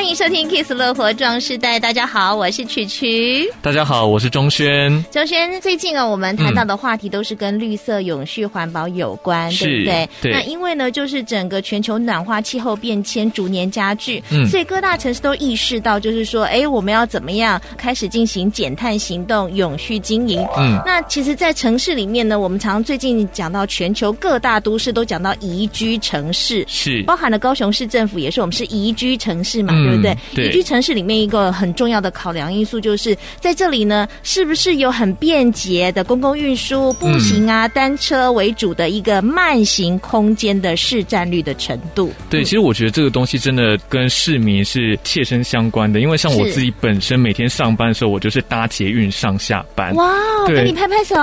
欢迎收听《Kiss 乐活壮世代》，大家好，我是曲曲。大家好，我是钟轩。钟轩，最近啊，我们谈到的话题都是跟绿色、永续、环保有关，是对不对？对。那因为呢，就是整个全球暖化、气候变迁逐年加剧，嗯，所以各大城市都意识到，就是说，哎，我们要怎么样开始进行减碳行动、永续经营？嗯，那其实，在城市里面呢，我们常最近讲到全球各大都市都讲到宜居城市，是包含了高雄市政府也是我们是宜居城市嘛，嗯、对不对？对。宜居城市里面一个很重要的考量因素，就是在这里呢，是不是有很便捷的公共运输、步行啊、嗯、单车为主的一个慢行空间的市占率的程度？对，其实我觉得这个东西真的跟市民是切身相关的，因为像我自己本身每天上班的时候，我就是搭捷运上下班。哇，给你拍拍手。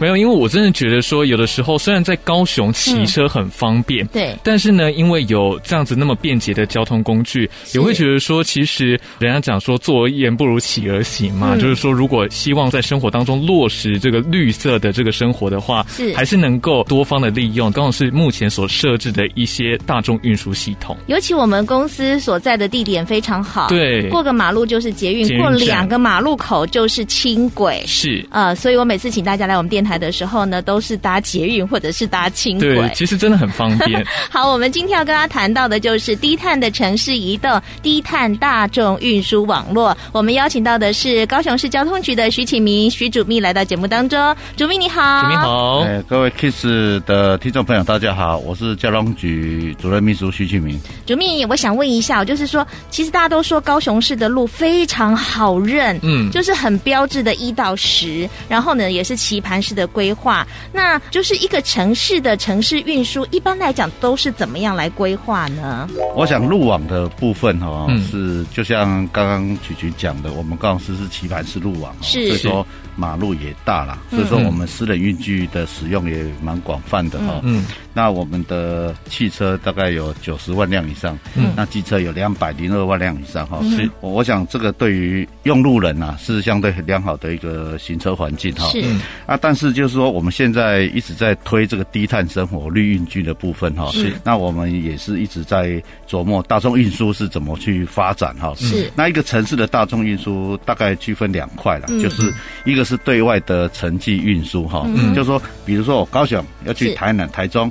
没有，因为我真的觉得说，有的时候虽然在高雄骑车很方便，嗯、对，但是呢，因为有这样子那么便捷的交通工具，也会觉得说，其实。人家讲说，坐而言不如起而行嘛，嗯、就是说，如果希望在生活当中落实这个绿色的这个生活的话，是还是能够多方的利用，刚好是目前所设置的一些大众运输系统。尤其我们公司所在的地点非常好，对，过个马路就是捷运，捷运过两个马路口就是轻轨，是呃，所以我每次请大家来我们电台的时候呢，都是搭捷运或者是搭轻轨，对，其实真的很方便。好，我们今天要跟大家谈到的就是低碳的城市移动，低碳大众运输网络，我们邀请到的是高雄市交通局的徐启明徐主秘来到节目当中。主秘你好，主秘好，哎，各位 Kiss 的听众朋友大家好，我是交通局主任秘书徐启明。主秘，我想问一下，就是说，其实大家都说高雄市的路非常好认，嗯，就是很标志的一到十，然后呢也是棋盘式的规划。那就是一个城市的城市运输，一般来讲都是怎么样来规划呢？我想路网的部分哈、哦嗯，是就像刚刚曲曲讲的，我们高雄市是棋盘式路网，是，所以说马路也大了，所以说我们私人运具的使用也蛮广泛的哈。嗯，那我们的汽车大概有九十万辆以上，嗯，那机车有两百零二万辆以上哈。是，我想这个对于用路人啊是相对很良好的一个行车环境哈。是。啊，但是就是说我们现在一直在推这个低碳生活绿运具的部分哈。是，那我们也是一直在琢磨大众运输是怎么去发展哈。是，那一个城市的大众运输大概区分两块了，就是一个是对外的城际运输哈，就是说比如说我高雄要去台南、台中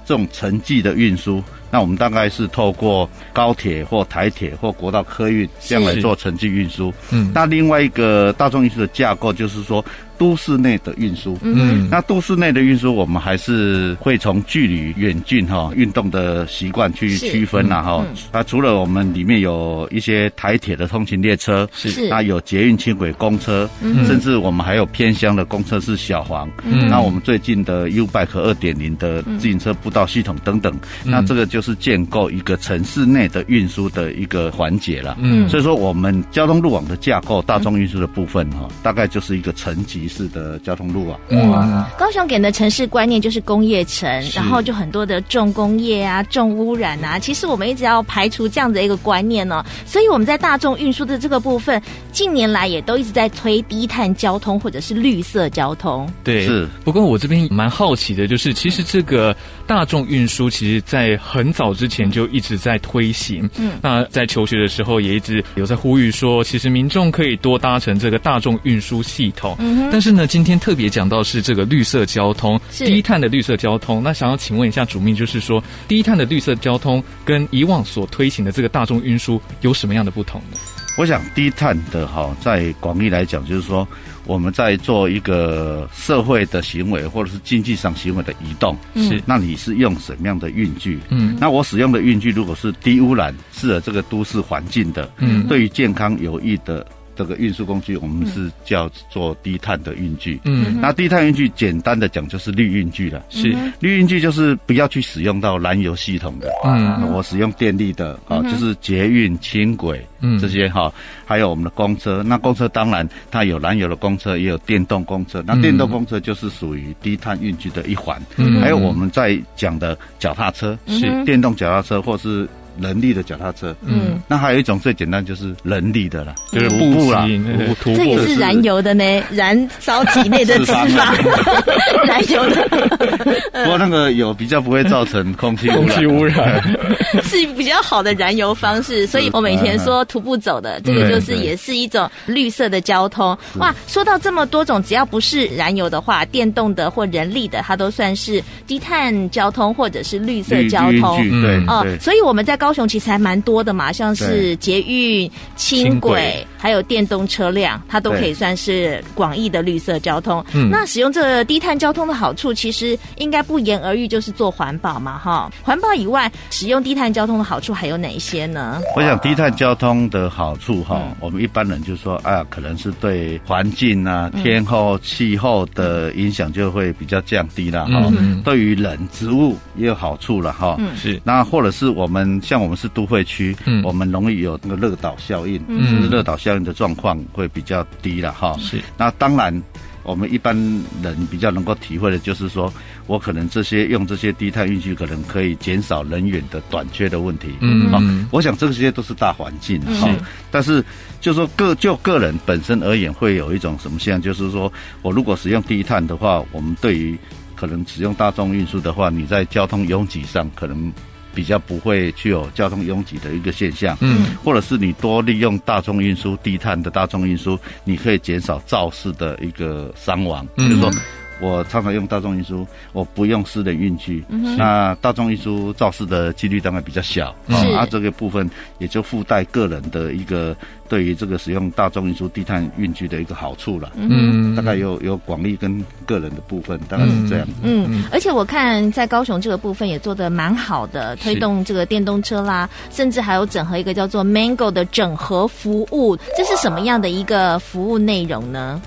这种城际的运输。那我们大概是透过高铁或台铁或国道客运这样来做城际运输。嗯，那另外一个大众运输的架构就是说都市内的运输。嗯，那都市内的运输，我们还是会从距离远近哈运动的习惯去区分呐哈。那除了我们里面有一些台铁的通勤列车，是那有捷运、轻轨、公车，甚至我们还有偏乡的公车是小黄。嗯，那我们最近的 U-Bike 二点零的自行车步道系统等等，那这个就。是建构一个城市内的运输的一个环节了，嗯，所以说我们交通路网的架构，大众运输的部分哈，大概就是一个层级式的交通路网。嗯，高雄给的城市观念就是工业城，然后就很多的重工业啊、重污染啊，其实我们一直要排除这样的一个观念呢，所以我们在大众运输的这个部分，近年来也都一直在推低碳交通或者是绿色交通。对，是。不过我这边蛮好奇的，就是其实这个大众运输，其实在很早之前就一直在推行，嗯，那在求学的时候也一直有在呼吁说，其实民众可以多搭乘这个大众运输系统。嗯，但是呢，今天特别讲到是这个绿色交通，低碳的绿色交通。那想要请问一下主秘，就是说低碳的绿色交通跟以往所推行的这个大众运输有什么样的不同呢？我想低碳的哈，在广义来讲，就是说。我们在做一个社会的行为，或者是经济上行为的移动，是那你是用什么样的运具？嗯，那我使用的运具如果是低污染、适合这个都市环境的，嗯，对于健康有益的。这个运输工具，我们是叫做低碳的运具。嗯，那低碳运具简单的讲就是绿运具了。是，绿运具就是不要去使用到燃油系统的。嗯，我使用电力的啊，就是捷运、轻轨这些哈，还有我们的公车。那公车当然它有燃油的公车，也有电动公车。那电动公车就是属于低碳运具的一环。嗯，还有我们在讲的脚踏车，是电动脚踏车或是。人力的脚踏车，嗯，那还有一种最简单就是人力的啦，就是步步啦，徒步。这也是燃油的呢，燃烧体内的脂肪，燃油的。不过那个有比较不会造成空气空气污染，是比较好的燃油方式。所以我们以前说徒步走的，这个就是也是一种绿色的交通。哇，说到这么多种，只要不是燃油的话，电动的或人力的，它都算是低碳交通或者是绿色交通。对，哦，所以我们在高雄其实还蛮多的嘛，像是捷运、轻轨，还有电动车辆，它都可以算是广义的绿色交通。嗯，那使用这个低碳交通的好处，其实应该不言而喻，就是做环保嘛，哈。环保以外，使用低碳交通的好处还有哪一些呢？我想低碳交通的好处，哈，我们一般人就说，啊，可能是对环境啊、天候、气候的影响就会比较降低了，哈。对于人、植物也有好处了，哈。嗯，是。那或者是我们像我们是都会区，嗯，我们容易有那个热岛效应，嗯，热岛效应的状况会比较低了，哈。是。那当然。我们一般人比较能够体会的，就是说我可能这些用这些低碳运输，可能可以减少人员的短缺的问题。嗯，嗯，我想这些都是大环境哈。嗯、但是，就说个就个人本身而言，会有一种什么现象，就是说我如果使用低碳的话，我们对于可能使用大众运输的话，你在交通拥挤上可能。比较不会具有交通拥挤的一个现象，嗯，或者是你多利用大众运输、低碳的大众运输，你可以减少肇事的一个伤亡，嗯，就是说。我常常用大众运输，我不用私人运具。嗯、那大众运输肇事的几率当然比较小，啊这个部分也就附带个人的一个对于这个使用大众运输低碳运具的一个好处了。嗯，大概有有广义跟个人的部分，大概是这样嗯。嗯，而且我看在高雄这个部分也做的蛮好的，推动这个电动车啦，甚至还有整合一个叫做 Mango 的整合服务，这是什么样的一个服务内容呢？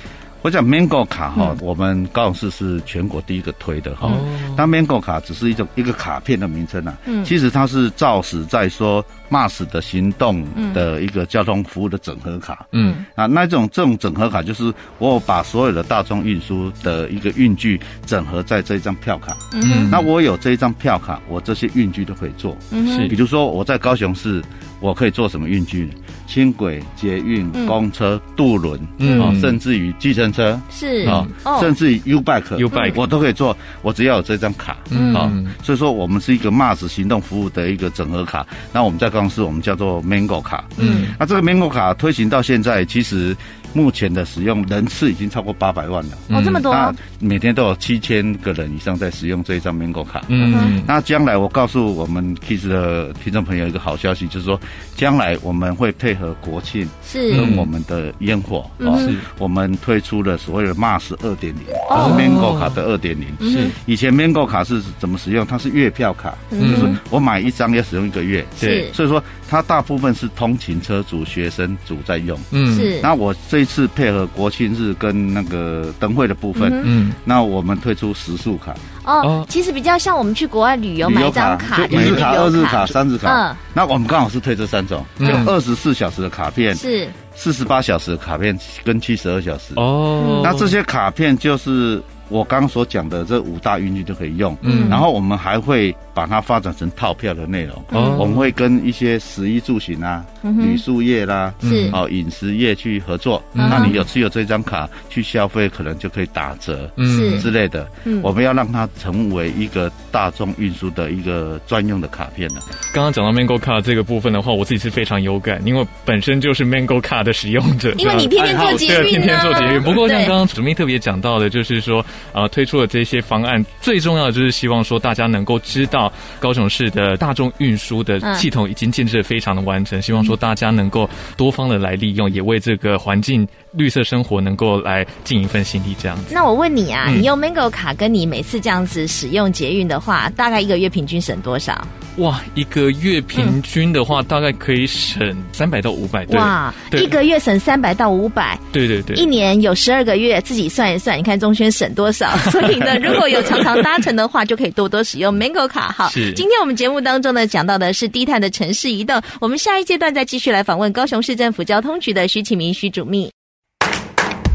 我讲 Mango 卡哈，我们高雄市是全国第一个推的哈。那 Mango 卡只是一种一个卡片的名称啊，其实它是肇始在说 MaaS 的行动的一个交通服务的整合卡。嗯啊，那这种这种整合卡就是我把所有的大众运输的一个运具整合在这一张票卡。嗯，那我有这一张票卡，我这些运具都可以做。嗯，是，比如说我在高雄市。我可以做什么运具？轻轨、捷运、公车、渡轮，嗯，甚至于计程车，是。啊，甚至于 U Bike，U Bike，我都可以做。我只要有这张卡，嗯，啊，所以说我们是一个 MaaS 行动服务的一个整合卡。那我们在公司，我们叫做 Mango 卡，嗯，那这个 Mango 卡推行到现在，其实。目前的使用人次已经超过八百万了。哦，这么多！每天都有七千个人以上在使用这一张 Mango 卡。嗯，那将来我告诉我们 Kiss 的听众朋友一个好消息，就是说，将来我们会配合国庆，是跟我们的烟火，是我们推出了所谓的 Mars 二点零，就是 Mango 卡的二点零。是以前 Mango 卡是怎么使用？它是月票卡，就是我买一张要使用一个月。对，所以说它大部分是通勤车主、学生族在用。嗯，是。那我这一次配合国庆日跟那个灯会的部分，嗯，那我们推出时速卡。哦，其实比较像我们去国外旅游买一张卡，一日卡、二日卡、三日卡，嗯，那我们刚好是推这三种，就二十四小时的卡片，是。四十八小时的卡片跟七十二小时。哦，那这些卡片就是。我刚刚所讲的这五大运具都可以用，嗯，然后我们还会把它发展成套票的内容，哦，我们会跟一些食衣住行啊、旅宿业啦，是。哦饮食业去合作，那你有持有这张卡去消费，可能就可以打折，嗯。之类的，嗯，我们要让它成为一个大众运输的一个专用的卡片呢。刚刚讲到 Mango 卡这个部分的话，我自己是非常有感，因为本身就是 Mango 卡的使用者，因为你天天做捷运，对，天天做捷运。不过像刚刚主秘特别讲到的，就是说。啊，推出了这些方案，最重要的就是希望说大家能够知道高雄市的大众运输的系统已经建设非常的完整，希望说大家能够多方的来利用，也为这个环境绿色生活能够来尽一份心力。这样子。那我问你啊，你用 Mango 卡跟你每次这样子使用捷运的话，大概一个月平均省多少？哇，一个月平均的话，大概可以省三百到五百。哇，一个月省三百到五百。对对对。一年有十二个月，自己算一算，你看中轩省多少？所以呢，如果有常常搭乘的话，就可以多多使用 Mango 卡。好，是。今天我们节目当中呢，讲到的是低碳的城市移动。我们下一阶段再继续来访问高雄市政府交通局的徐启明徐主秘。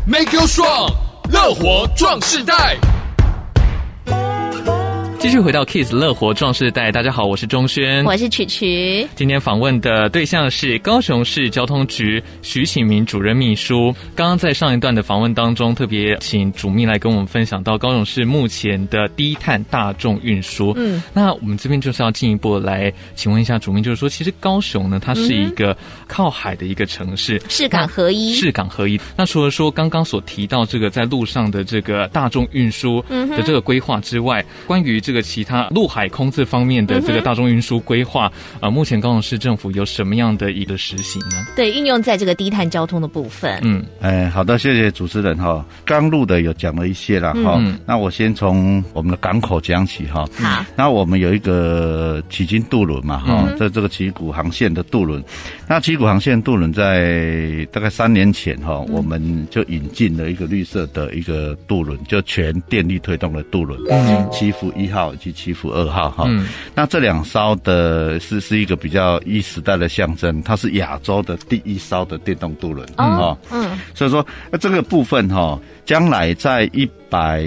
Make you strong，乐活壮世代。继续回到 Kiss 乐活壮世代，大家好，我是钟轩，我是曲曲。今天访问的对象是高雄市交通局徐启明主任秘书。刚刚在上一段的访问当中，特别请主秘来跟我们分享到高雄市目前的低碳大众运输。嗯，那我们这边就是要进一步来请问一下主秘，就是说，其实高雄呢，它是一个靠海的一个城市，市港合一，市港合一。那除了说刚刚所提到这个在路上的这个大众运输的这个规划之外，关于这个其他陆海空这方面的这个大众运输规划，啊、嗯呃，目前高雄市政府有什么样的一个实行呢？对，运用在这个低碳交通的部分。嗯，哎，好的，谢谢主持人哈。刚录的有讲了一些了哈、嗯，那我先从我们的港口讲起哈。好。那我们有一个旗津渡轮嘛哈，在、嗯、这个旗鼓航线的渡轮。那旗鼓航线渡轮在大概三年前哈、嗯，我们就引进了一个绿色的一个渡轮，就全电力推动的渡轮。嗯。七福一号以及祈福二号哈、嗯，那这两艘的是是一个比较一时代的象征，它是亚洲的第一艘的电动渡轮，哦，嗯，所以说那这个部分哈，将来在一百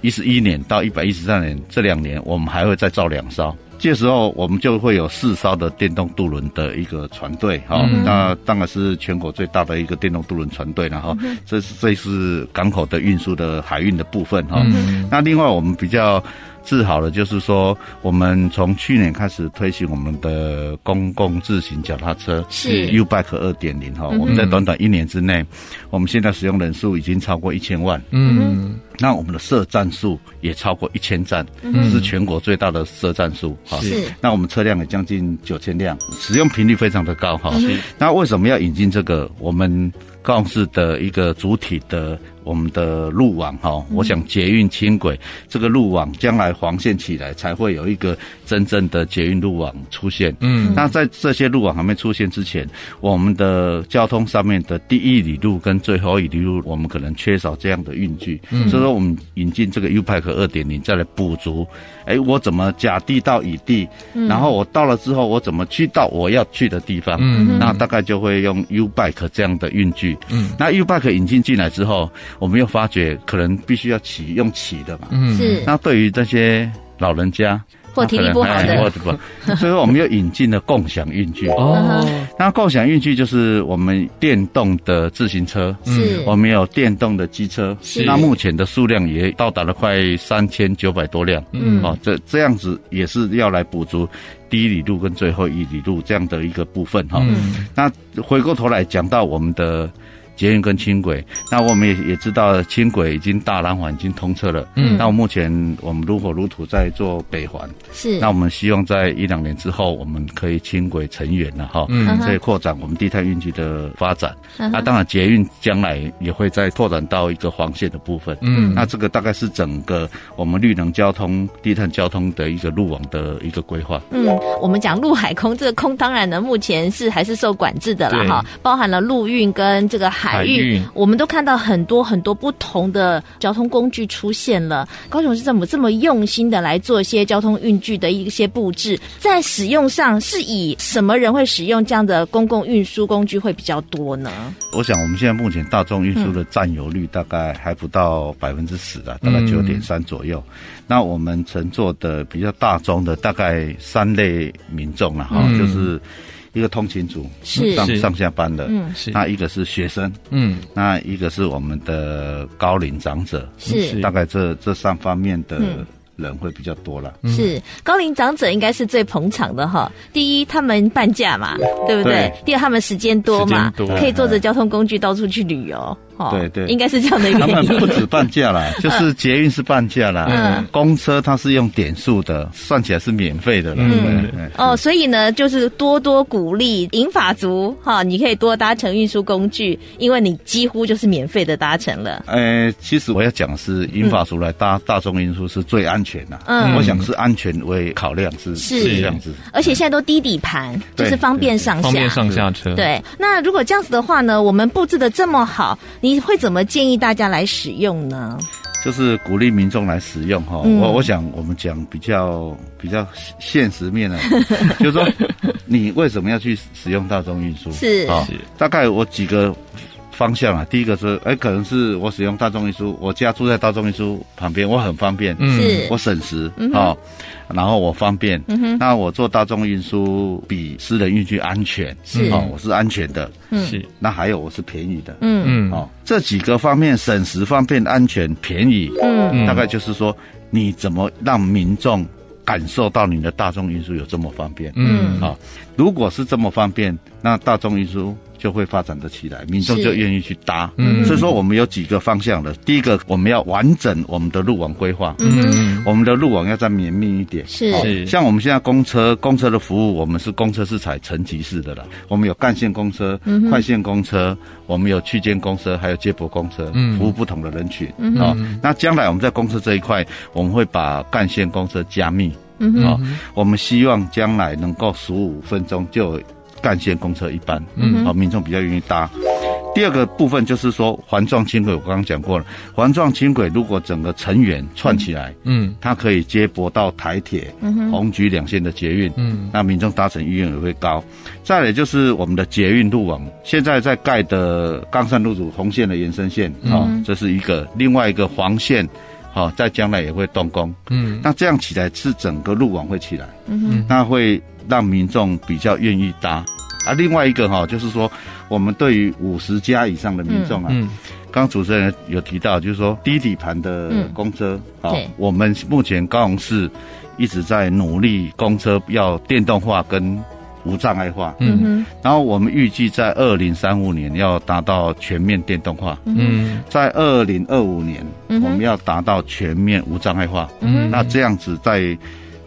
一十一年到一百一十三年这两年，我们还会再造两艘，这时候我们就会有四艘的电动渡轮的一个船队，哈、嗯，那当然是全国最大的一个电动渡轮船队了哈，这是这是港口的运输的海运的部分哈、嗯，那另外我们比较。治好了，就是说，我们从去年开始推行我们的公共自行脚踏车，是 U Bike 二点零哈。我们在短短一年之内，我们现在使用人数已经超过一千万。嗯，那我们的设站数也超过一千站，是全国最大的设站数哈。是，那我们车辆也将近九千辆，使用频率非常的高哈。那为什么要引进这个？我们高雄市的一个主体的。我们的路网哈，我想捷运轻轨这个路网将来黄线起来，才会有一个真正的捷运路网出现。嗯，那在这些路网还没出现之前，我们的交通上面的第一里路跟最后一里路，我们可能缺少这样的运具。嗯，所以说我们引进这个 U-Bike 二点零，再来补足。哎，我怎么甲地到乙地，然后我到了之后，我怎么去到我要去的地方？嗯，那大概就会用 U-Bike 这样的运具。嗯，那 U-Bike 引进进来之后。我们又发觉，可能必须要骑用骑的嘛，嗯，是。那对于这些老人家或体力不好的，或者不，所以说我们又引进了共享运具。哦，那共享运具就是我们电动的自行车，是。我们有电动的机车，是。那目前的数量也到达了快三千九百多辆，嗯，哦，这这样子也是要来补足第一里路跟最后一里路这样的一个部分哈。嗯，那回过头来讲到我们的。捷运跟轻轨，那我们也也知道轻轨已经大南环已经通车了。嗯，那我目前我们如火如荼在做北环。是，那我们希望在一两年之后，我们可以轻轨成员了哈。嗯，可以扩展我们低碳运具的发展。嗯，那当然捷运将来也会再拓展到一个黄线的部分。嗯，那这个大概是整个我们绿能交通、低碳交通的一个路网的一个规划。嗯，我们讲陆海空，这个空当然呢，目前是还是受管制的了哈，包含了陆运跟这个海。海运，我们都看到很多很多不同的交通工具出现了。高雄市政府这么用心的来做一些交通运具的一些布置，在使用上是以什么人会使用这样的公共运输工具会比较多呢？我想我们现在目前大众运输的占有率大概还不到百分之十啊，大概九点三左右。那我们乘坐的比较大众的大概三类民众了哈，就是。一个通勤族是。上上下班的，嗯，是。那一个是学生，嗯，那一个是我们的高龄长者，是。大概这这三方面的人会比较多了。是。高龄长者应该是最捧场的哈。第一，他们半价嘛，对不对？对，第二，他们时间多嘛，多。可以坐着交通工具到处去旅游。对对，应该是这样的一个。他们不止半价啦，就是捷运是半价啦，嗯，公车它是用点数的，算起来是免费的了。嗯，哦，所以呢，就是多多鼓励银发族哈，你可以多搭乘运输工具，因为你几乎就是免费的搭乘了。呃，其实我要讲是银发族来搭大众运输是最安全的。嗯，我想是安全为考量，是是这样子。而且现在都低底盘，就是方便上下，方便上下车。对，那如果这样子的话呢，我们布置的这么好。你会怎么建议大家来使用呢？就是鼓励民众来使用哈。嗯、我我想我们讲比较比较现实面的，就是说你为什么要去使用大众运输？是啊，大概我几个方向啊。第一个是，哎，可能是我使用大众运输，我家住在大众运输旁边，我很方便，嗯，我省时，好，然后我方便，嗯哼，那我坐大众运输比私人运输安全，是，哦，我是安全的，嗯，是，那还有我是便宜的，嗯。嗯，哦，这几个方面省时、方便、安全、便宜，嗯，大概就是说，你怎么让民众感受到你的大众运输有这么方便，嗯，啊，如果是这么方便，那大众运输。就会发展得起来，民众就愿意去搭。嗯，所以说我们有几个方向的。第一个，我们要完整我们的路网规划。嗯，我们的路网要再绵密一点。是，是。像我们现在公车，公车的服务，我们是公车是采层级式的了。我们有干线公车、快线公车，我们有区间公车，还有接驳公车，服务不同的人群。啊，那将来我们在公车这一块，我们会把干线公车加密。嗯，好，我们希望将来能够十五分钟就。干线公车一般，嗯，好，民众比较愿意搭。第二个部分就是说环状轻轨，我刚刚讲过了，环状轻轨如果整个成员串起来，嗯，它可以接驳到台铁、红橘两线的捷运，嗯，那民众搭乘意愿也会高。再来就是我们的捷运路网，现在在盖的冈山路主红线的延伸线，啊，这是一个；另外一个黄线，好，在将来也会动工，嗯，那这样起来是整个路网会起来，嗯，那会让民众比较愿意搭。啊，另外一个哈，就是说，我们对于五十家以上的民众啊，嗯，刚刚主持人有提到，就是说低底盘的公车，啊、嗯，我们目前高雄市一直在努力公车要电动化跟无障碍化，嗯。哼，然后我们预计在二零三五年要达到全面电动化，嗯，在二零二五年我们要达到全面无障碍化，嗯，那这样子在。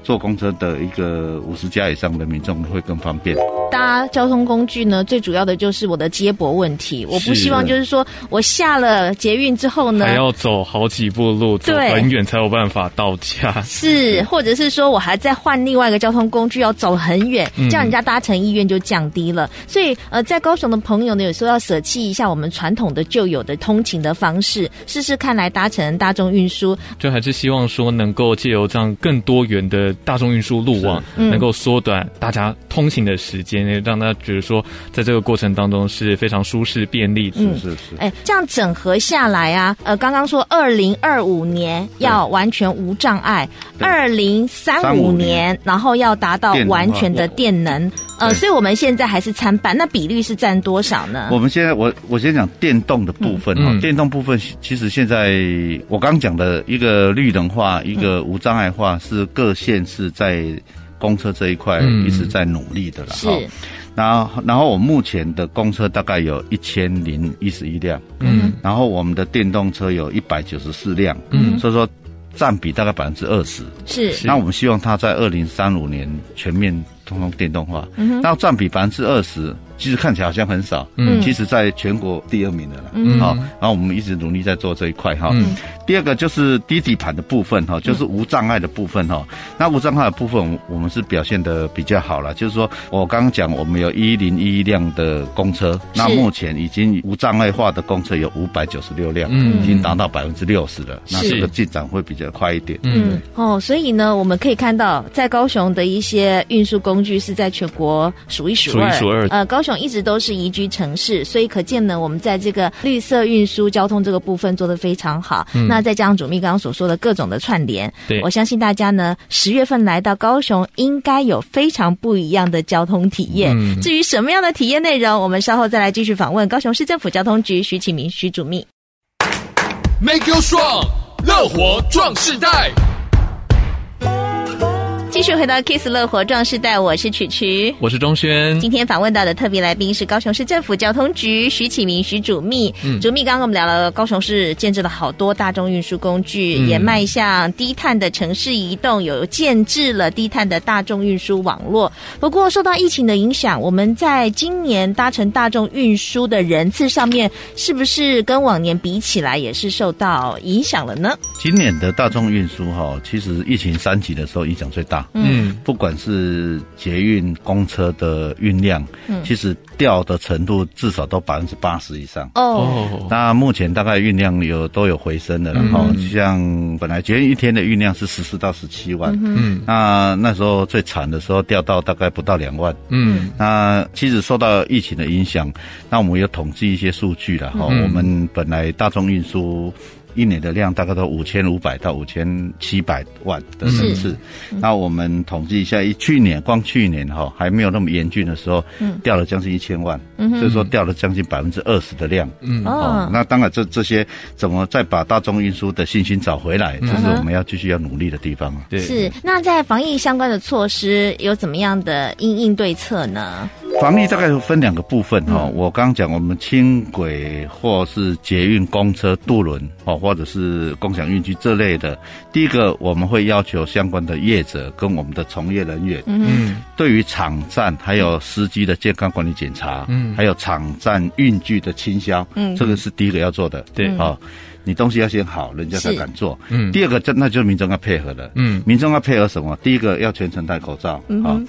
坐公车的一个五十家以上的民众会更方便。搭交通工具呢，最主要的就是我的接驳问题。我不希望就是说我下了捷运之后呢，还要走好几步路，走很远才有办法到家。是，或者是说我还在换另外一个交通工具，要走很远，这样人家搭乘意愿就降低了。嗯、所以，呃，在高雄的朋友呢，有时候要舍弃一下我们传统的旧有的通勤的方式，试试看来搭乘大众运输。就还是希望说能够借由这样更多元的。大众运输路网能够缩短大家通行的时间，嗯、让大家觉得说，在这个过程当中是非常舒适便利的。是是是。哎，这样整合下来啊，呃，刚刚说二零二五年要完全无障碍，二零三五年然后要达到完全的电能。呃，所以我们现在还是参半，那比率是占多少呢？我们现在我我先讲电动的部分哈，嗯、电动部分其实现在我刚讲的一个绿能化，一个无障碍化是各县市在公车这一块一直在努力的了哈。是，然后然后我目前的公车大概有一千零一十一辆，嗯，然后我们的电动车有一百九十四辆，嗯，所以说占比大概百分之二十。是，那我们希望它在二零三五年全面。通通电动化，那占比百分之二十，其实看起来好像很少，嗯，其实在全国第二名的了，嗯，好，然后我们一直努力在做这一块哈。嗯，第二个就是低底盘的部分哈，就是无障碍的部分哈。那无障碍的部分，我们是表现的比较好了，就是说我刚刚讲，我们有一零一辆的公车，那目前已经无障碍化的公车有五百九十六辆，嗯，已经达到百分之六十了，那这个进展会比较快一点。嗯，哦，所以呢，我们可以看到，在高雄的一些运输。工具是在全国数一数二，数一数二。呃，高雄一直都是宜居城市，所以可见呢，我们在这个绿色运输交通这个部分做得非常好。嗯、那再加上主秘刚刚所说的各种的串联，我相信大家呢，十月份来到高雄，应该有非常不一样的交通体验。嗯、至于什么样的体验内容，我们稍后再来继续访问高雄市政府交通局徐启明徐主秘。Make you strong，乐活壮世代。继续回到 Kiss 乐活壮士代，我是曲曲，我是钟轩。今天访问到的特别来宾是高雄市政府交通局徐启明徐主秘。嗯，主秘刚刚我们聊了高雄市建置了好多大众运输工具，嗯、也迈向低碳的城市移动，有建制了低碳的大众运输网络。不过受到疫情的影响，我们在今年搭乘大众运输的人次上面，是不是跟往年比起来也是受到影响了呢？今年的大众运输哈，其实疫情三级的时候影响最大。嗯，不管是捷运、公车的运量，嗯，其实掉的程度至少都百分之八十以上。哦，那目前大概运量有都有回升的，然后像本来捷运一天的运量是十四到十七万，嗯，那那时候最惨的时候掉到大概不到两万，嗯，那其实受到疫情的影响，那我们有统计一些数据了哈，我们本来大众运输。一年的量大概都五千五百到五千七百万的人次，那我们统计一下，一去年光去年哈还没有那么严峻的时候，掉了将近一千万，所以说掉了将近百分之二十的量。嗯。哦，那当然这这些怎么再把大众运输的信心找回来，这是我们要继续要努力的地方啊。对，是。那在防疫相关的措施有怎么样的应应对策呢？防疫大概分两个部分哈，我刚刚讲我们轻轨或是捷运、公车、渡轮哦，或者是共享运具这类的。第一个，我们会要求相关的业者跟我们的从业人员，嗯，对于场站还有司机的健康管理检查，嗯，还有场站运具的清销，嗯，这个是第一个要做的。对，好，你东西要先好，人家才敢做。嗯，第二个，这那就是民众要配合的。嗯，民众要配合什么？第一个要全程戴口罩。嗯。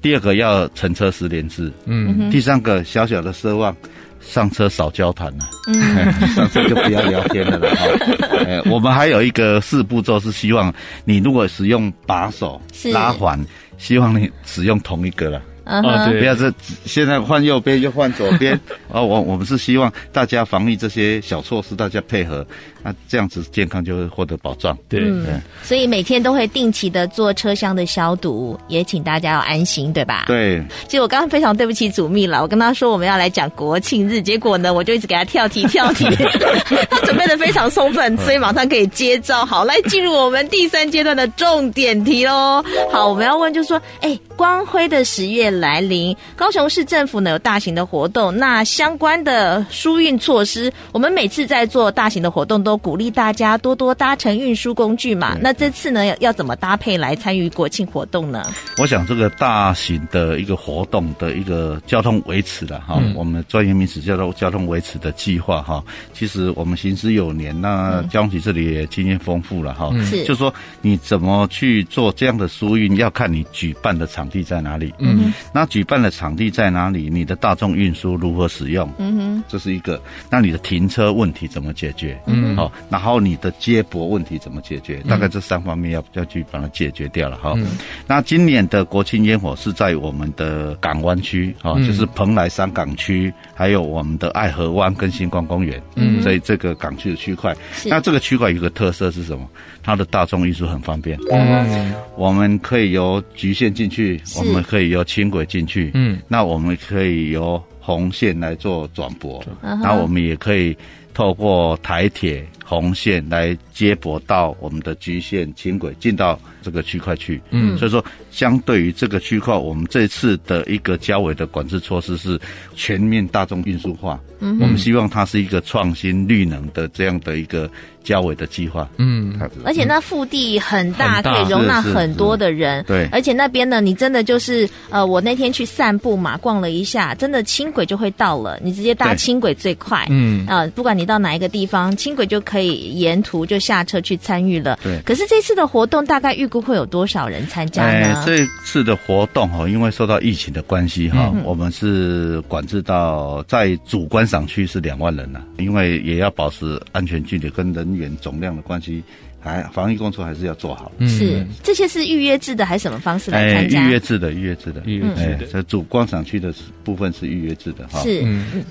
第二个要乘车实联制，嗯，第三个小小的奢望，上车少交谈了，嗯，上车就不要聊天了了哈。呃，我们还有一个四步骤是希望你如果使用把手拉环，希望你使用同一个了。啊，对，不要是现在换右边又换左边，哦，我我们是希望大家防疫这些小措施，大家配合，那这样子健康就会获得保障。对，嗯、对，所以每天都会定期的做车厢的消毒，也请大家要安心，对吧？对。其实我刚刚非常对不起祖秘了，我跟他说我们要来讲国庆日，结果呢，我就一直给他跳题跳题，他准备的非常充分，所以马上可以接招。好，来进入我们第三阶段的重点题喽。好，我们要问就是说，哎，光辉的十月。来临，高雄市政府呢有大型的活动，那相关的疏运措施，我们每次在做大型的活动，都鼓励大家多多搭乘运输工具嘛。那这次呢，要要怎么搭配来参与国庆活动呢？我想这个大型的一个活动的一个交通维持的哈，嗯、我们专业名词叫做交通维持的计划哈。其实我们行之有年，那交通局这里也经验丰富了哈。是，就是说你怎么去做这样的疏运，要看你举办的场地在哪里。嗯。那举办的场地在哪里？你的大众运输如何使用？嗯哼，这是一个。那你的停车问题怎么解决？嗯哼，好，然后你的接驳问题怎么解决？大概这三方面要要去把它解决掉了哈。嗯，那今年的国庆烟火是在我们的港湾区，哈，就是蓬莱山港区，还有我们的爱河湾跟新光公园，嗯，所以这个港区的区块。那这个区块有个特色是什么？它的大众运输很方便。嗯，我们可以由局限进去，我们可以由轻轨进去，嗯，那我们可以由红线来做转驳，那我们也可以透过台铁红线来接驳到我们的橘线轻轨进到这个区块去，嗯，所以说相对于这个区块，我们这次的一个交委的管制措施是全面大众运输化，嗯，我们希望它是一个创新绿能的这样的一个。交委的计划，嗯，而且那腹地很大，很大可以容纳很多的人，对。而且那边呢，你真的就是，呃，我那天去散步嘛，逛了一下，真的轻轨就会到了，你直接搭轻轨最快，嗯，啊、呃，不管你到哪一个地方，轻轨就可以沿途就下车去参与了。对。可是这次的活动大概预估会有多少人参加呢？哎、这次的活动哈，因为受到疫情的关系哈，嗯、我们是管制到在主观赏区是两万人了，因为也要保持安全距离跟人员。总量的关系，还防疫工作还是要做好。是这些是预约制的还是什么方式来参加？预约制的，预约制的，预约制的。这主观赏区的部分是预约制的哈。是，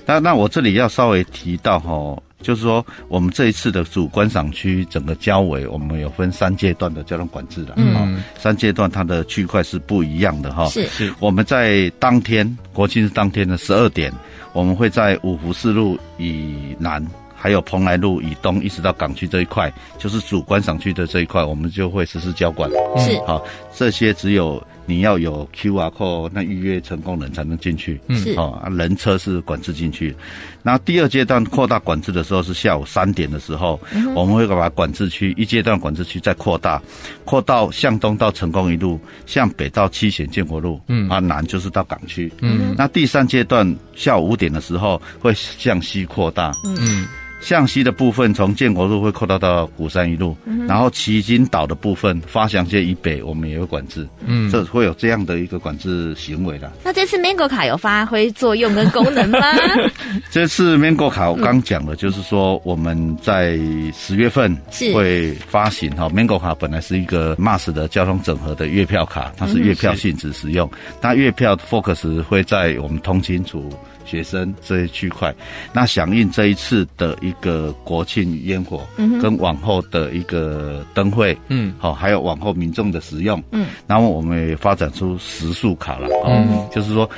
那那我这里要稍微提到哈，就是说我们这一次的主观赏区整个交维，我们有分三阶段的交通管制的。嗯，三阶段它的区块是不一样的哈。是是，我们在当天国庆日当天的十二点，我们会在五湖四路以南。还有蓬莱路以东一直到港区这一块，就是主观赏区的这一块，我们就会实施交管。是，好，这些只有你要有 QR code，那预约成功人才能进去。嗯，好，人车是管制进去。那第二阶段扩大管制的时候是下午三点的时候，嗯、我们会把管制区一阶段管制区再扩大，扩到向东到成功一路，向北到七贤建国路，嗯，啊南就是到港区。嗯，那第三阶段下午五点的时候会向西扩大。嗯。向西的部分从建国路会扩大到鼓山一路，嗯、然后旗津岛的部分发祥街以北我们也有管制，嗯，这会有这样的一个管制行为的。那这次 Mango 卡有发挥作用跟功能吗？这次 Mango 卡我刚讲了，就是说我们在十月份会发行哈，Mango 卡本来是一个 MAS 的交通整合的月票卡，它是月票性质使用，那、嗯、月票 focus 会在我们通勤组。学生这些区块，那响应这一次的一个国庆烟火，嗯，跟往后的一个灯会，嗯，好，还有往后民众的使用，嗯，然后我们也发展出时数卡了，嗯，就是说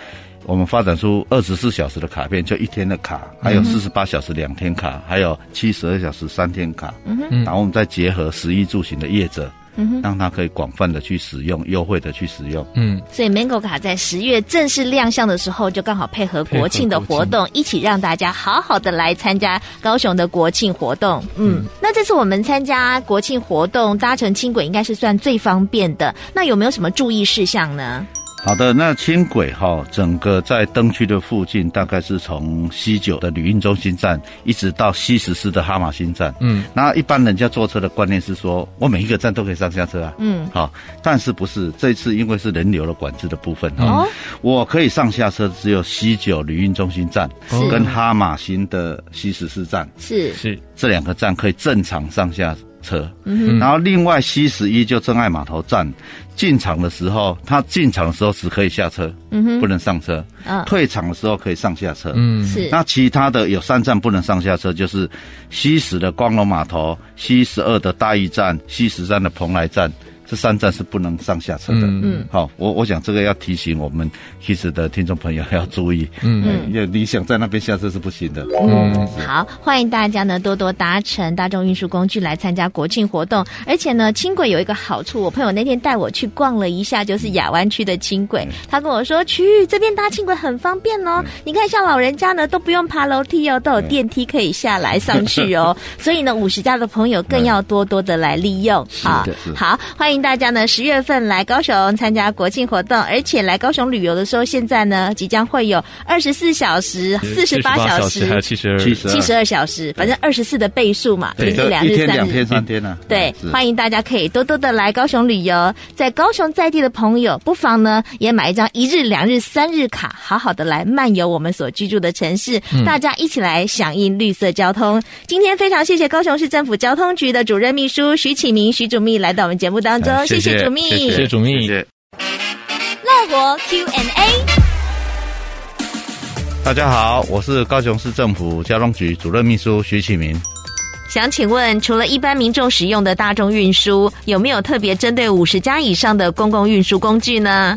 我们发展出二十四小时的卡片，就一天的卡，还有四十八小时两天卡，还有七十二小时三天卡，嗯，然后我们再结合食衣住行的业者。嗯，让它可以广泛的去使用，优惠的去使用。嗯，所以 Mango 卡在十月正式亮相的时候，就刚好配合国庆的活动，一起让大家好好的来参加高雄的国庆活动。嗯，嗯，那这次我们参加国庆活动，搭乘轻轨应该是算最方便的。那有没有什么注意事项呢？好的，那轻轨哈，整个在灯区的附近，大概是从西九的旅运中心站，一直到西十四的哈马星站。嗯，那一般人家坐车的观念是说，我每一个站都可以上下车啊。嗯，好，但是不是这次因为是人流的管制的部分哈，哦，我可以上下车只有西九旅运中心站跟哈马星的西十四站。是是，这两个站可以正常上下车。嗯，然后另外 C 十一就真爱码头站。进场的时候，他进场的时候只可以下车，嗯哼，不能上车。退场的时候可以上下车。嗯，是。那其他的有三站不能上下车，就是 C 十的光荣码头、C 十二的大义站、C 十三的蓬莱站。这三站是不能上下车的。嗯，好，我我想这个要提醒我们 KISS 的听众朋友要注意。嗯，因为你想在那边下车是不行的。嗯，好，欢迎大家呢多多搭乘大众运输工具来参加国庆活动。而且呢，轻轨有一个好处，我朋友那天带我去逛了一下，就是亚湾区的轻轨。他跟我说，去这边搭轻轨很方便哦。你看，像老人家呢都不用爬楼梯哦，都有电梯可以下来上去哦。所以呢，五十家的朋友更要多多的来利用。好，好，欢迎。大家呢，十月份来高雄参加国庆活动，而且来高雄旅游的时候，现在呢即将会有二十四小时、四十八小时，还有七十二、七十二小时，反正二十四的倍数嘛，对，一两日、三天、两天、三天呢。对，欢迎大家可以多多的来高雄旅游，在高雄在地的朋友，不妨呢也买一张一日、两日、三日卡，好好的来漫游我们所居住的城市，大家一起来响应绿色交通。今天非常谢谢高雄市政府交通局的主任秘书徐启明徐主秘来到我们节目当中。谢谢主秘，谢谢主秘。乐活 Q&A，大家好，我是高雄市政府交通局主任秘书徐启明。想请问，除了一般民众使用的大众运输，有没有特别针对五十家以上的公共运输工具呢？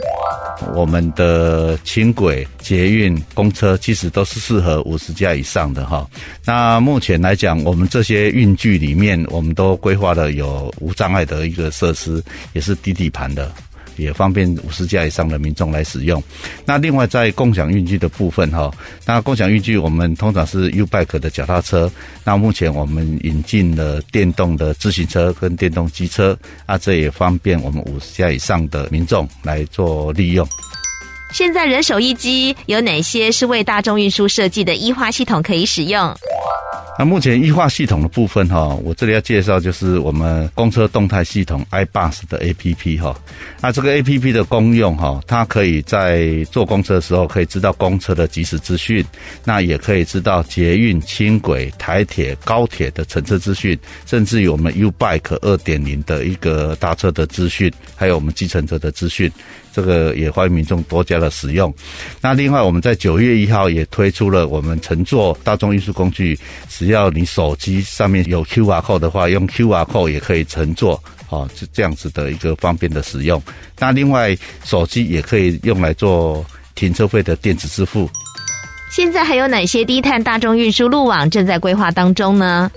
我们的轻轨、捷运、公车其实都是适合五十家以上的哈。那目前来讲，我们这些运具里面，我们都规划了有无障碍的一个设施，也是低底盘的。也方便五十架以上的民众来使用。那另外在共享运具的部分哈，那共享运具我们通常是 U-Bike 的脚踏车。那目前我们引进了电动的自行车跟电动机车，啊，这也方便我们五十架以上的民众来做利用。现在人手一机，有哪些是为大众运输设计的 E 化系统可以使用？那目前 E 化系统的部分哈，我这里要介绍就是我们公车动态系统 iBus 的 APP 哈。那这个 APP 的功用哈，它可以在坐公车的时候可以知道公车的即时资讯，那也可以知道捷运、轻轨、台铁、高铁的乘车资讯，甚至于我们 U-Bike 二点零的一个搭车的资讯，还有我们计程车的资讯。这个也欢迎民众多加的使用。那另外，我们在九月一号也推出了我们乘坐大众运输工具，只要你手机上面有 QR code 的话，用 QR code 也可以乘坐，哦，是这样子的一个方便的使用。那另外，手机也可以用来做停车费的电子支付。现在还有哪些低碳大众运输路网正在规划当中呢？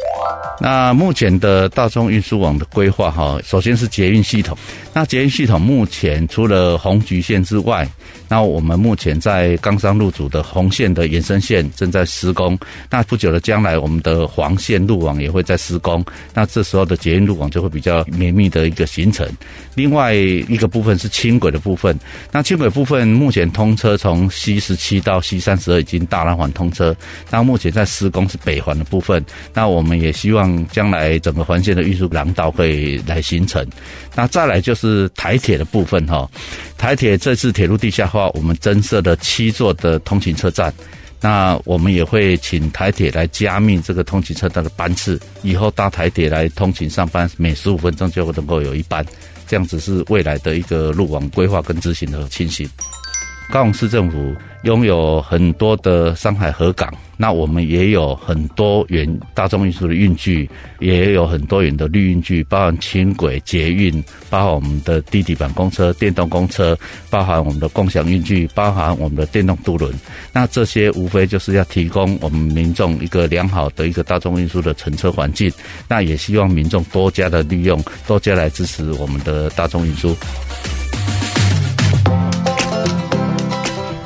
那目前的大众运输网的规划哈，首先是捷运系统。那捷运系统目前除了红橘线之外，那我们目前在冈山路组的红线的延伸线正在施工。那不久的将来，我们的黄线路网也会在施工。那这时候的捷运路网就会比较绵密的一个形成。另外一个部分是轻轨的部分。那轻轨部分目前通车从 C 十七到 C 三十二已经大南环通车。那目前在施工是北环的部分。那我们也希望将来整个环线的运输廊道可以来形成。那再来就是是台铁的部分哈。台铁这次铁路地下化，我们增设了七座的通勤车站。那我们也会请台铁来加密这个通勤车站的班次，以后搭台铁来通勤上班，每十五分钟就能够有一班。这样子是未来的一个路网规划跟执行的情形。高雄市政府拥有很多的上海河港，那我们也有很多元大众运输的运具，也有很多元的绿运具，包含轻轨、捷运，包含我们的低底板公车、电动公车，包含我们的共享运具，包含我们的电动渡轮。那这些无非就是要提供我们民众一个良好的一个大众运输的乘车环境。那也希望民众多加的利用，多加来支持我们的大众运输。